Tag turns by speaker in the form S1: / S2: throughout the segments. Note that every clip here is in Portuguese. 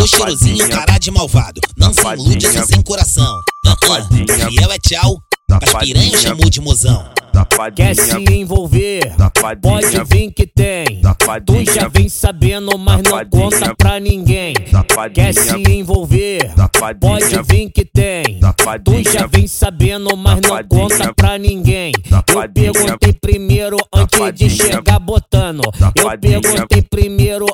S1: Tô cheirosinho, cara de malvado. Não se ilude, assim sem coração. Uh -uh. Fiel é tchau. As piranhas chamou de mozão.
S2: Quer se envolver? Pode vir que tem. Tu já vem sabendo, mas não conta pra ninguém. Quer se envolver? Pode vir que tem. Tu já vem sabendo, mas não conta pra ninguém. Eu perguntei primeiro antes de chegar botando. Eu perguntei primeiro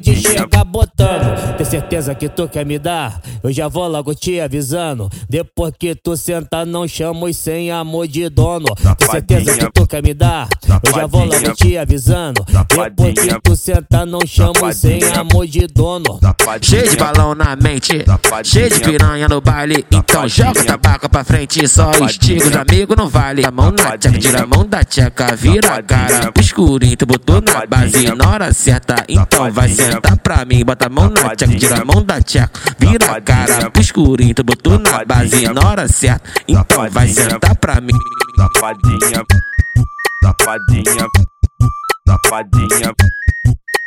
S2: de chegar botando. Tem certeza que tu quer me dar? Eu já vou logo te avisando. Depois que tu sentar, não chamo os sem amor de dono. Tem certeza que tu quer me dar? Eu já vou logo te avisando. Depois que tu sentar, não chamo sem amor de dono.
S3: Cheio de balão na mente, cheio de piranha no baile. Então joga tabaco pra frente, só estiga os amigos não vale. A mão na tcheca, tira a mão da tcheca, vira a cara escurinho. Tu botou na base na hora certa, então vai sentar pra mim. Bota a mão na tcheca, tira a mão da tcheca, vira a cara pro escurinho. Tu botou na base na hora certa, então vai sentar pra mim.
S4: Safadinha, safadinha, safadinha.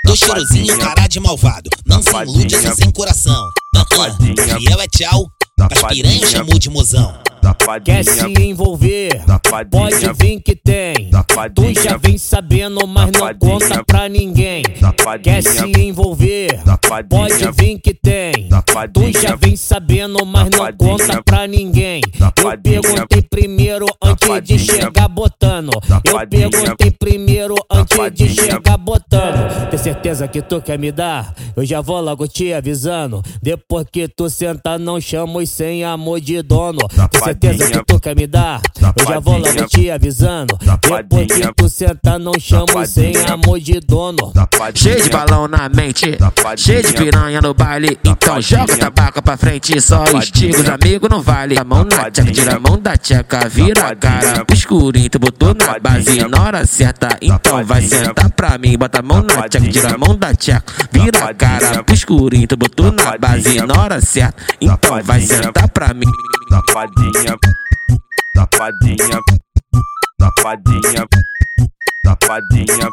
S1: Tô cheirosinho, cara de malvado. Não se ilude, assim sem coração. Uh -uh. Fiel é tchau. As piranhas chamou de mozão.
S2: Quer se envolver? Pode vir que tem. Tu já vem sabendo, mas não conta pra ninguém. Quer se envolver? Pode vir que tem. Tu já vem sabendo, mas não conta pra ninguém. Eu perguntei primeiro antes de chegar botando. Eu perguntei primeiro antes de chegar certeza que tu quer me dar? Eu já vou logo te avisando. Depois que tu sentar, não chamo sem amor de dono. Tem certeza que tu quer me dar? Eu já vou logo te avisando. Depois que tu sentar, não chamo sem amor de dono.
S3: Cheio de balão na mente, cheio de piranha no baile. Então joga tabaco pra frente, só estiga os amigos não vale. A mão na tcheca, tira a mão da tcheca, vira a cara pro escurinho. Tu botou na base na hora certa, então vai sentar pra mim. Bota a mão na tcheca, tira mão da tcheca, vira a cara pro escurinho. Tu botou na base na hora certa, então vai sentar pra mim.
S4: Safadinha, safadinha, safadinha, safadinha.